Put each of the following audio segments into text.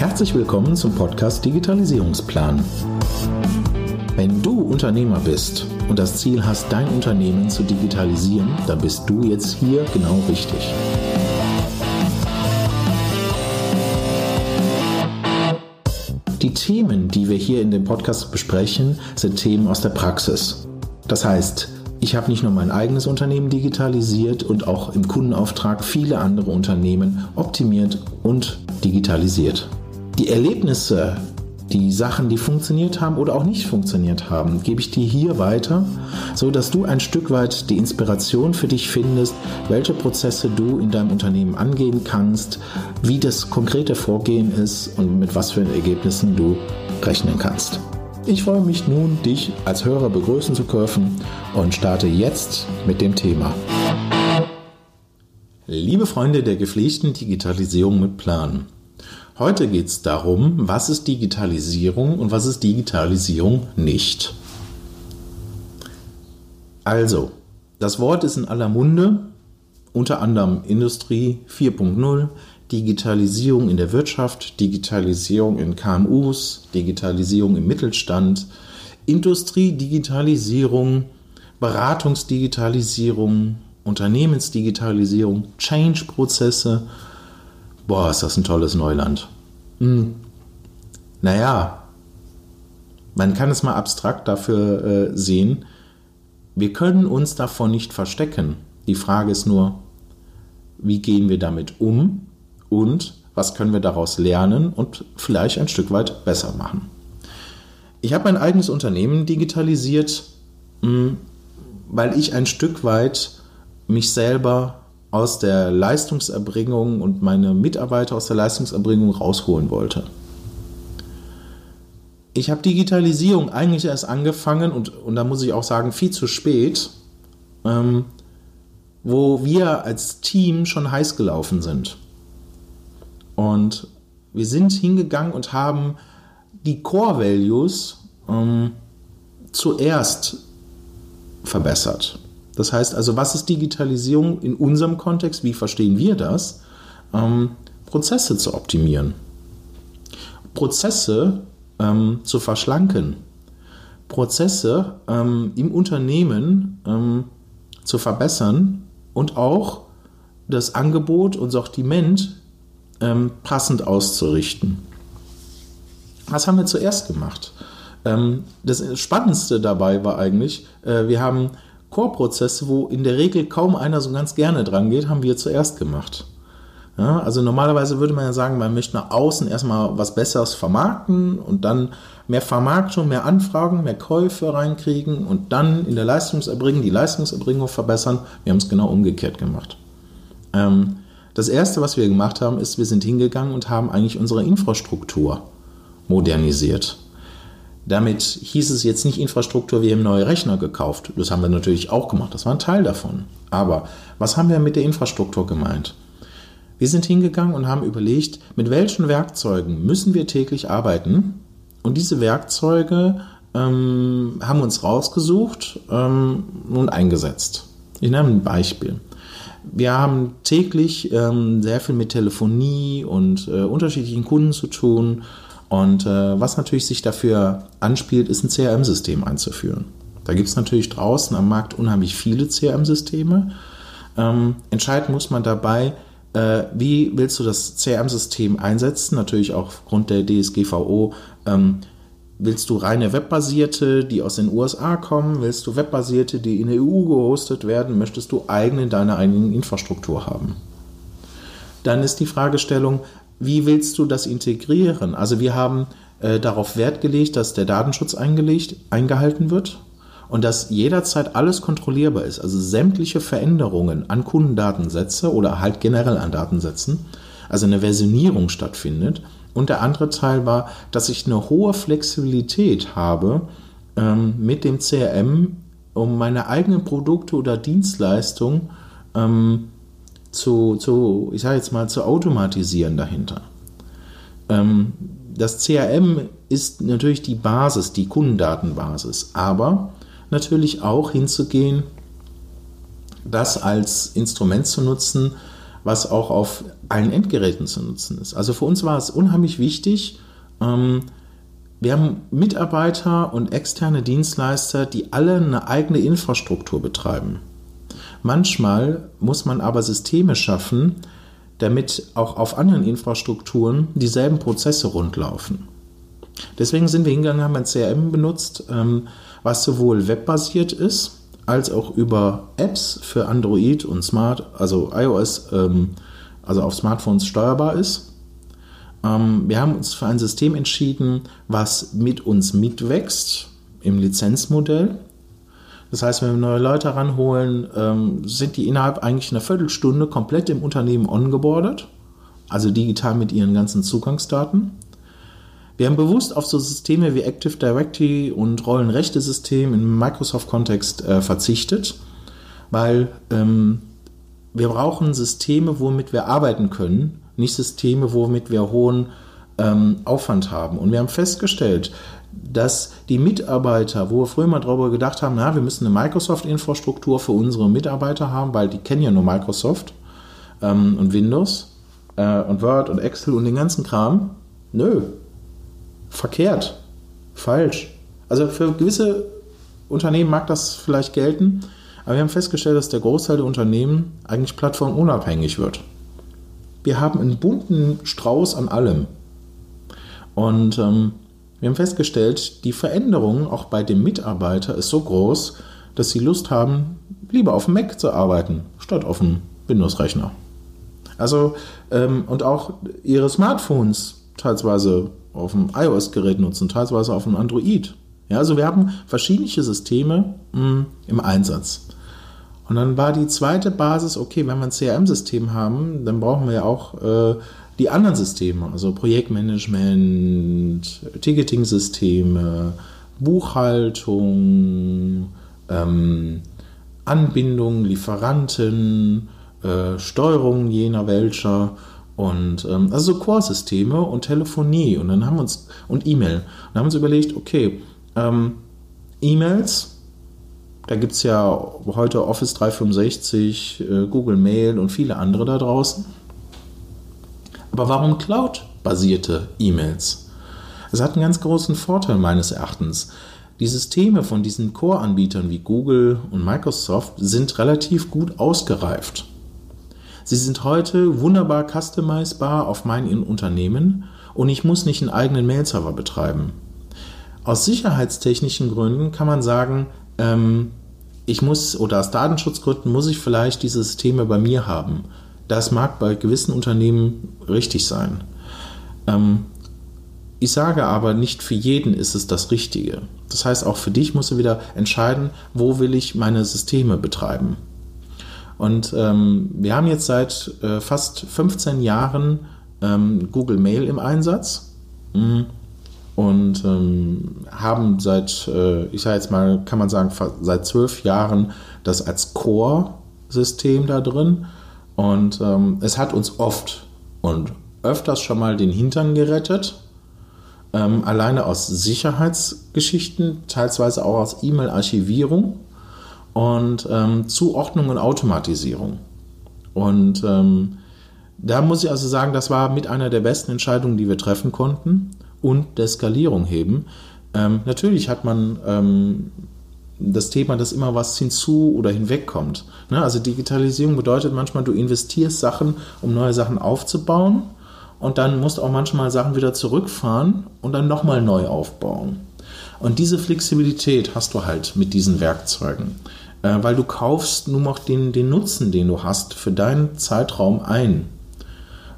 Herzlich willkommen zum Podcast Digitalisierungsplan. Wenn du Unternehmer bist und das Ziel hast, dein Unternehmen zu digitalisieren, dann bist du jetzt hier genau richtig. Die Themen, die wir hier in dem Podcast besprechen, sind Themen aus der Praxis. Das heißt, ich habe nicht nur mein eigenes Unternehmen digitalisiert und auch im Kundenauftrag viele andere Unternehmen optimiert und digitalisiert. Die Erlebnisse, die Sachen, die funktioniert haben oder auch nicht funktioniert haben, gebe ich dir hier weiter, so dass du ein Stück weit die Inspiration für dich findest, welche Prozesse du in deinem Unternehmen angehen kannst, wie das konkrete Vorgehen ist und mit was für Ergebnissen du rechnen kannst. Ich freue mich nun, dich als Hörer begrüßen zu dürfen und starte jetzt mit dem Thema. Liebe Freunde der gepflegten Digitalisierung mit Plan. Heute geht es darum, was ist Digitalisierung und was ist Digitalisierung nicht. Also, das Wort ist in aller Munde, unter anderem Industrie 4.0, Digitalisierung in der Wirtschaft, Digitalisierung in KMUs, Digitalisierung im Mittelstand, Industriedigitalisierung, Beratungsdigitalisierung, Unternehmensdigitalisierung, Change-Prozesse, Boah, ist das ein tolles Neuland. Hm. Naja, man kann es mal abstrakt dafür äh, sehen. Wir können uns davon nicht verstecken. Die Frage ist nur, wie gehen wir damit um und was können wir daraus lernen und vielleicht ein Stück weit besser machen. Ich habe mein eigenes Unternehmen digitalisiert, hm, weil ich ein Stück weit mich selber aus der Leistungserbringung und meine Mitarbeiter aus der Leistungserbringung rausholen wollte. Ich habe Digitalisierung eigentlich erst angefangen und, und da muss ich auch sagen, viel zu spät, ähm, wo wir als Team schon heiß gelaufen sind. Und wir sind hingegangen und haben die Core Values ähm, zuerst verbessert. Das heißt also, was ist Digitalisierung in unserem Kontext? Wie verstehen wir das? Ähm, Prozesse zu optimieren. Prozesse ähm, zu verschlanken. Prozesse ähm, im Unternehmen ähm, zu verbessern und auch das Angebot und Sortiment ähm, passend auszurichten. Was haben wir zuerst gemacht? Ähm, das Spannendste dabei war eigentlich, äh, wir haben Core-Prozesse, wo in der Regel kaum einer so ganz gerne dran geht, haben wir zuerst gemacht. Ja, also normalerweise würde man ja sagen, man möchte nach außen erstmal was Besseres vermarkten und dann mehr Vermarktung, mehr Anfragen, mehr Käufe reinkriegen und dann in der Leistungserbringung die Leistungserbringung verbessern. Wir haben es genau umgekehrt gemacht. Ähm, das erste, was wir gemacht haben, ist, wir sind hingegangen und haben eigentlich unsere Infrastruktur modernisiert. Damit hieß es jetzt nicht Infrastruktur, wir haben neue Rechner gekauft. Das haben wir natürlich auch gemacht, das war ein Teil davon. Aber was haben wir mit der Infrastruktur gemeint? Wir sind hingegangen und haben überlegt, mit welchen Werkzeugen müssen wir täglich arbeiten. Und diese Werkzeuge ähm, haben uns rausgesucht ähm, und eingesetzt. Ich nehme ein Beispiel. Wir haben täglich ähm, sehr viel mit Telefonie und äh, unterschiedlichen Kunden zu tun und äh, was natürlich sich dafür anspielt, ist ein CRM-System einzuführen. Da gibt es natürlich draußen am Markt unheimlich viele CRM-Systeme. Ähm, entscheiden muss man dabei, äh, wie willst du das CRM-System einsetzen? Natürlich auch aufgrund der DSGVO. Ähm, willst du reine webbasierte, die aus den USA kommen? Willst du webbasierte, die in der EU gehostet werden? Möchtest du eigene in deiner eigenen Infrastruktur haben? Dann ist die Fragestellung, wie willst du das integrieren? Also wir haben äh, darauf Wert gelegt, dass der Datenschutz eingelegt, eingehalten wird und dass jederzeit alles kontrollierbar ist. Also sämtliche Veränderungen an Kundendatensätze oder halt generell an Datensätzen, also eine Versionierung stattfindet. Und der andere Teil war, dass ich eine hohe Flexibilität habe ähm, mit dem CRM, um meine eigenen Produkte oder Dienstleistungen ähm, zu, zu ich sage jetzt mal, zu automatisieren dahinter. Ähm, das CRM ist natürlich die Basis, die Kundendatenbasis, aber natürlich auch hinzugehen, das als Instrument zu nutzen, was auch auf allen Endgeräten zu nutzen ist. Also für uns war es unheimlich wichtig, ähm, wir haben Mitarbeiter und externe Dienstleister, die alle eine eigene Infrastruktur betreiben. Manchmal muss man aber Systeme schaffen, damit auch auf anderen Infrastrukturen dieselben Prozesse rundlaufen. Deswegen sind wir hingegangen, haben ein CRM benutzt, ähm, was sowohl webbasiert ist, als auch über Apps für Android und Smart, also iOS, ähm, also auf Smartphones steuerbar ist. Ähm, wir haben uns für ein System entschieden, was mit uns mitwächst im Lizenzmodell. Das heißt, wenn wir neue Leute ranholen, ähm, sind die innerhalb eigentlich einer Viertelstunde komplett im Unternehmen ongeboardet, also digital mit ihren ganzen Zugangsdaten. Wir haben bewusst auf so Systeme wie Active Directory und Rollenrechte-System im Microsoft-Kontext äh, verzichtet, weil ähm, wir brauchen Systeme, womit wir arbeiten können, nicht Systeme, womit wir hohen ähm, Aufwand haben. Und wir haben festgestellt, dass die Mitarbeiter, wo wir früher mal darüber gedacht haben, na, wir müssen eine Microsoft-Infrastruktur für unsere Mitarbeiter haben, weil die kennen ja nur Microsoft ähm, und Windows äh, und Word und Excel und den ganzen Kram. Nö, verkehrt, falsch. Also für gewisse Unternehmen mag das vielleicht gelten, aber wir haben festgestellt, dass der Großteil der Unternehmen eigentlich plattformunabhängig wird. Wir haben einen bunten Strauß an allem. Und ähm, wir haben festgestellt, die Veränderung auch bei dem Mitarbeiter ist so groß, dass sie Lust haben, lieber auf dem Mac zu arbeiten, statt auf dem Windows-Rechner. Also, ähm, und auch ihre Smartphones teilweise auf dem iOS-Gerät nutzen, teilweise auf dem Android. Ja, also wir haben verschiedene Systeme mh, hm, im Einsatz. Und dann war die zweite Basis, okay, wenn wir ein CRM-System haben, dann brauchen wir ja auch äh, die anderen Systeme, also Projektmanagement, Ticketing-Systeme, Buchhaltung, ähm, Anbindung, Lieferanten, äh, Steuerung jener welcher und ähm, also so Core-Systeme und Telefonie und dann haben wir uns und E-Mail. Und haben wir uns überlegt, okay, ähm, E-Mails, da gibt es ja heute Office 365, äh, Google Mail und viele andere da draußen. Aber warum Cloud-basierte E-Mails? Es hat einen ganz großen Vorteil meines Erachtens. Die Systeme von diesen Core-Anbietern wie Google und Microsoft sind relativ gut ausgereift. Sie sind heute wunderbar customizbar auf mein Unternehmen und ich muss nicht einen eigenen Mail-Server betreiben. Aus sicherheitstechnischen Gründen kann man sagen, ähm, ich muss oder aus Datenschutzgründen muss ich vielleicht diese Systeme bei mir haben. Das mag bei gewissen Unternehmen richtig sein. Ähm, ich sage aber, nicht für jeden ist es das Richtige. Das heißt, auch für dich musst du wieder entscheiden, wo will ich meine Systeme betreiben. Und ähm, wir haben jetzt seit äh, fast 15 Jahren ähm, Google Mail im Einsatz mhm. und ähm, haben seit, äh, ich sage jetzt mal, kann man sagen, seit zwölf Jahren das als Core-System da drin. Und ähm, es hat uns oft und öfters schon mal den Hintern gerettet. Ähm, alleine aus Sicherheitsgeschichten, teilweise auch aus E-Mail-Archivierung und ähm, Zuordnung und Automatisierung. Und ähm, da muss ich also sagen, das war mit einer der besten Entscheidungen, die wir treffen konnten und der Skalierung heben. Ähm, natürlich hat man ähm, das Thema, dass immer was hinzu oder hinwegkommt. Ne? Also Digitalisierung bedeutet manchmal, du investierst Sachen, um neue Sachen aufzubauen und dann musst auch manchmal Sachen wieder zurückfahren und dann nochmal neu aufbauen. Und diese Flexibilität hast du halt mit diesen Werkzeugen äh, weil du kaufst nur noch den, den Nutzen, den du hast, für deinen Zeitraum ein.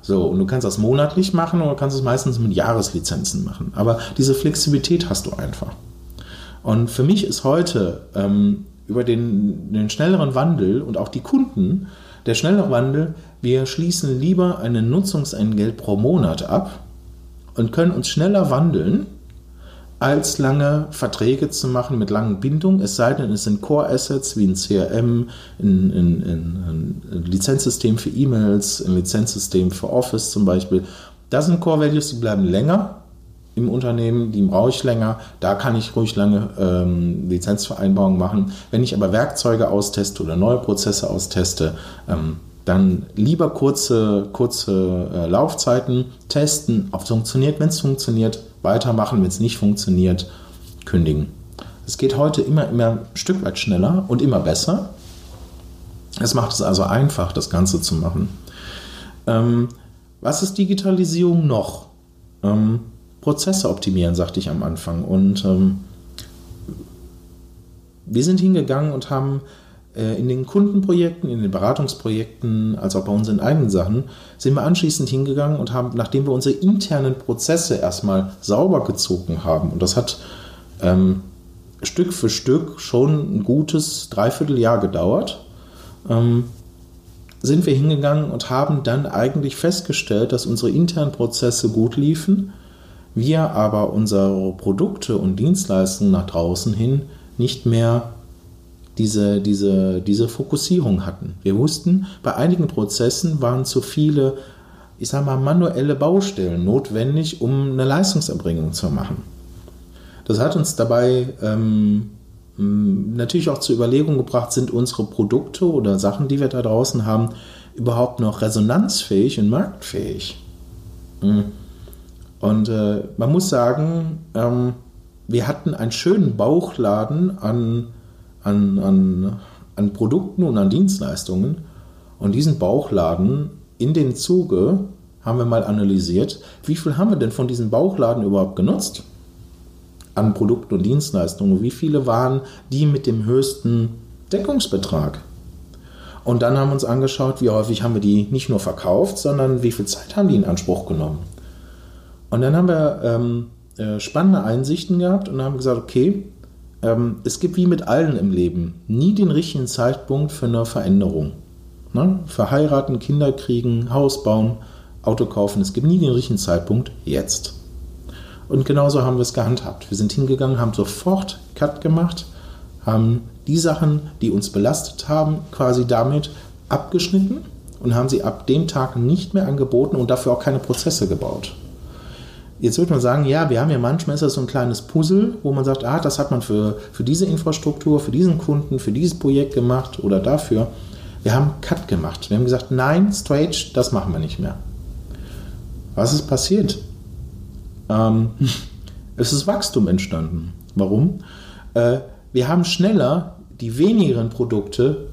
So, und du kannst das monatlich machen oder kannst es meistens mit Jahreslizenzen machen. Aber diese Flexibilität hast du einfach. Und für mich ist heute ähm, über den, den schnelleren Wandel und auch die Kunden, der schnellere Wandel, wir schließen lieber einen Nutzungsentgelt pro Monat ab und können uns schneller wandeln als lange Verträge zu machen mit langen Bindungen, es sei denn, es sind Core-Assets wie ein CRM, ein, ein, ein, ein Lizenzsystem für E-Mails, ein Lizenzsystem für Office zum Beispiel. Das sind Core-Values, die bleiben länger im Unternehmen, die brauche ich länger. Da kann ich ruhig lange ähm, Lizenzvereinbarungen machen. Wenn ich aber Werkzeuge austeste oder neue Prozesse austeste, ähm, dann lieber kurze, kurze äh, Laufzeiten testen, ob es funktioniert. Wenn es funktioniert, weitermachen. Wenn es nicht funktioniert, kündigen. Es geht heute immer, immer ein Stück weit schneller und immer besser. Es macht es also einfach, das Ganze zu machen. Ähm, was ist Digitalisierung noch? Ähm, Prozesse optimieren, sagte ich am Anfang. Und ähm, wir sind hingegangen und haben äh, in den Kundenprojekten, in den Beratungsprojekten, als auch bei unseren eigenen Sachen, sind wir anschließend hingegangen und haben, nachdem wir unsere internen Prozesse erstmal sauber gezogen haben, und das hat ähm, Stück für Stück schon ein gutes Dreivierteljahr gedauert, ähm, sind wir hingegangen und haben dann eigentlich festgestellt, dass unsere internen Prozesse gut liefen, wir aber unsere Produkte und Dienstleistungen nach draußen hin nicht mehr diese, diese, diese Fokussierung hatten. Wir wussten, bei einigen Prozessen waren zu viele, ich sage mal, manuelle Baustellen notwendig, um eine Leistungserbringung zu machen. Das hat uns dabei ähm, natürlich auch zur Überlegung gebracht, sind unsere Produkte oder Sachen, die wir da draußen haben, überhaupt noch resonanzfähig und marktfähig? Hm. Und äh, man muss sagen, ähm, wir hatten einen schönen Bauchladen an an, an, an Produkten und an Dienstleistungen. Und diesen Bauchladen in den Zuge haben wir mal analysiert, wie viel haben wir denn von diesem Bauchladen überhaupt genutzt an Produkten und Dienstleistungen? Wie viele waren die mit dem höchsten Deckungsbetrag? Und dann haben wir uns angeschaut, wie häufig haben wir die nicht nur verkauft, sondern wie viel Zeit haben die in Anspruch genommen. Und dann haben wir ähm, äh, spannende Einsichten gehabt und haben gesagt, okay, ähm, es gibt wie mit allen im Leben nie den richtigen Zeitpunkt für eine Veränderung. Ne? Verheiraten, Kinder kriegen, Haus bauen, Auto kaufen, es gibt nie den richtigen Zeitpunkt jetzt. Und genauso haben wir es gehandhabt. Wir sind hingegangen, haben sofort Cut gemacht, haben die Sachen, die uns belastet haben, quasi damit abgeschnitten und haben sie ab dem Tag nicht mehr angeboten und dafür auch keine Prozesse gebaut. Jetzt würde man sagen, ja, wir haben ja manchmal ist das so ein kleines Puzzle, wo man sagt, ah, das hat man für, für diese Infrastruktur, für diesen Kunden, für dieses Projekt gemacht oder dafür. Wir haben Cut gemacht. Wir haben gesagt, nein, straight, das machen wir nicht mehr. Was ist passiert? Ähm, es ist Wachstum entstanden. Warum? Äh, wir haben schneller die wenigeren Produkte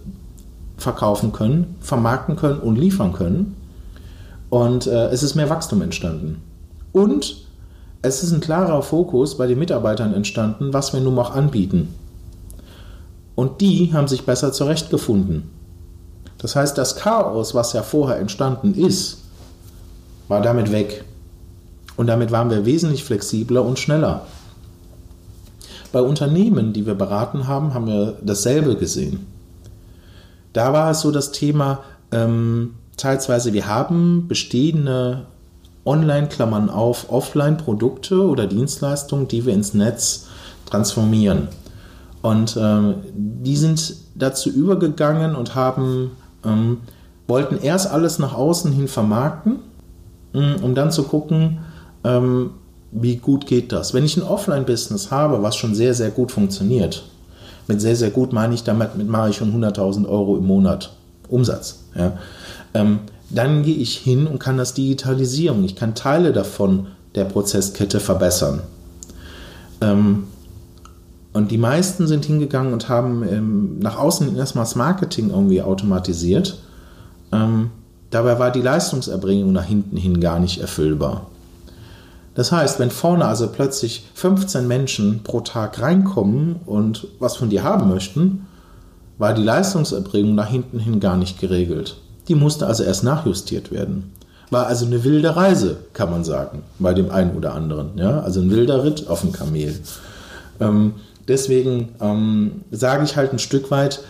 verkaufen können, vermarkten können und liefern können. Und äh, es ist mehr Wachstum entstanden. Und es ist ein klarer Fokus bei den Mitarbeitern entstanden, was wir nun noch anbieten. Und die haben sich besser zurechtgefunden. Das heißt, das Chaos, was ja vorher entstanden ist, war damit weg. Und damit waren wir wesentlich flexibler und schneller. Bei Unternehmen, die wir beraten haben, haben wir dasselbe gesehen. Da war es so das Thema, ähm, teilweise, wir haben bestehende Online-Klammern auf Offline-Produkte oder Dienstleistungen, die wir ins Netz transformieren. Und ähm, die sind dazu übergegangen und haben, ähm, wollten erst alles nach außen hin vermarkten, ähm, um dann zu gucken, ähm, wie gut geht das. Wenn ich ein Offline-Business habe, was schon sehr, sehr gut funktioniert, mit sehr, sehr gut meine ich damit, mit mache ich schon 100.000 Euro im Monat Umsatz. Ja, ähm, dann gehe ich hin und kann das digitalisieren. Ich kann Teile davon der Prozesskette verbessern. Ähm, und die meisten sind hingegangen und haben ähm, nach außen erstmal das Marketing irgendwie automatisiert. Ähm, dabei war die Leistungserbringung nach hinten hin gar nicht erfüllbar. Das heißt, wenn vorne also plötzlich 15 Menschen pro Tag reinkommen und was von dir haben möchten, war die Leistungserbringung nach hinten hin gar nicht geregelt. Die musste also erst nachjustiert werden. War also eine wilde Reise, kann man sagen, bei dem einen oder anderen. Ja? Also ein wilder Ritt auf dem Kamel. Ähm, deswegen ähm, sage ich halt ein Stück weit,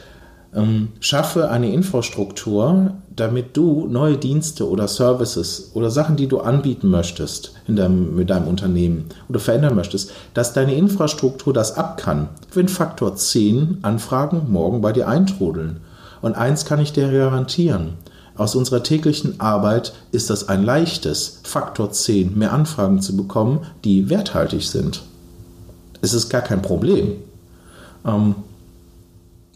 ähm, schaffe eine Infrastruktur, damit du neue Dienste oder Services oder Sachen, die du anbieten möchtest in deinem, mit deinem Unternehmen oder verändern möchtest, dass deine Infrastruktur das ab kann. Wenn Faktor 10 Anfragen morgen bei dir eintrudeln. Und eins kann ich dir garantieren. Aus unserer täglichen Arbeit ist das ein leichtes, Faktor 10 mehr Anfragen zu bekommen, die werthaltig sind. Es ist gar kein Problem. Ähm,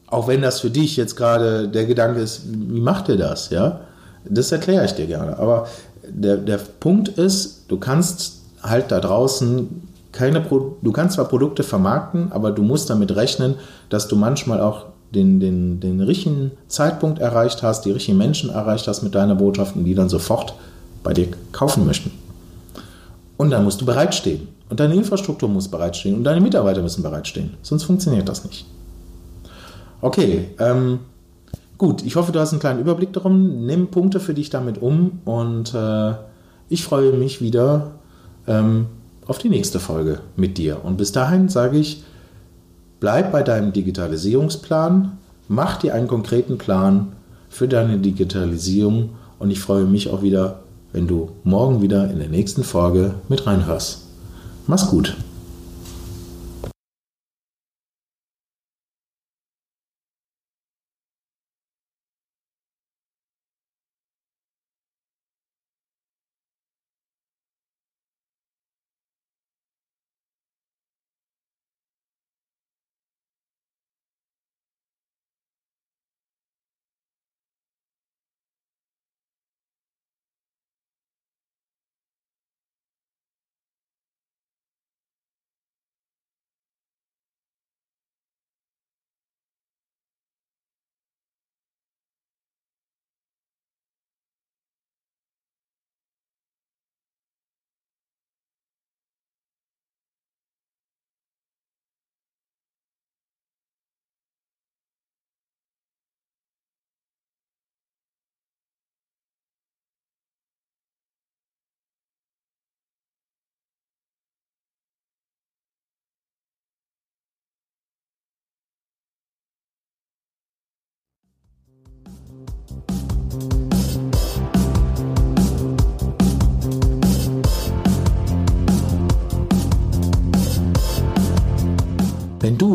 Auch wenn das für dich jetzt gerade der Gedanke ist, wie macht ihr das? Ja, das erkläre ich dir gerne. Aber der, der Punkt ist, du kannst halt da draußen keine Pro du kannst zwar Produkte vermarkten, aber du musst damit rechnen, dass du manchmal auch den, den, den richtigen Zeitpunkt erreicht hast, die richtigen Menschen erreicht hast mit deiner Botschaft und die dann sofort bei dir kaufen möchten. Und dann musst du bereitstehen. Und deine Infrastruktur muss bereitstehen und deine Mitarbeiter müssen bereitstehen. Sonst funktioniert das nicht. Okay, ähm, gut. Ich hoffe, du hast einen kleinen Überblick darum. Nimm Punkte für dich damit um und äh, ich freue mich wieder ähm, auf die nächste Folge mit dir. Und bis dahin sage ich, bleib bei deinem Digitalisierungsplan, mach dir einen konkreten Plan für deine Digitalisierung und ich freue mich auch wieder, wenn du morgen wieder in der nächsten Folge mit reinhörst. Mach's gut.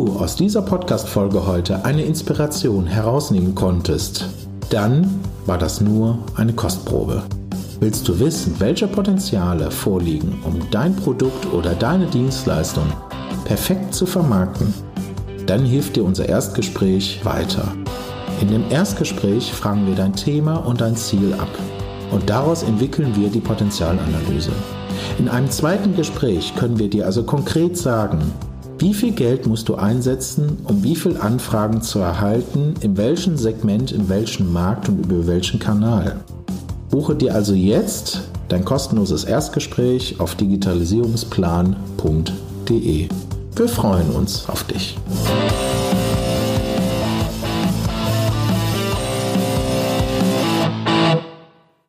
Aus dieser Podcast-Folge heute eine Inspiration herausnehmen konntest, dann war das nur eine Kostprobe. Willst du wissen, welche Potenziale vorliegen, um dein Produkt oder deine Dienstleistung perfekt zu vermarkten? Dann hilft dir unser Erstgespräch weiter. In dem Erstgespräch fragen wir dein Thema und dein Ziel ab und daraus entwickeln wir die Potenzialanalyse. In einem zweiten Gespräch können wir dir also konkret sagen, wie viel Geld musst du einsetzen, um wie viel Anfragen zu erhalten, in welchem Segment, in welchem Markt und über welchen Kanal? Buche dir also jetzt dein kostenloses Erstgespräch auf digitalisierungsplan.de. Wir freuen uns auf dich.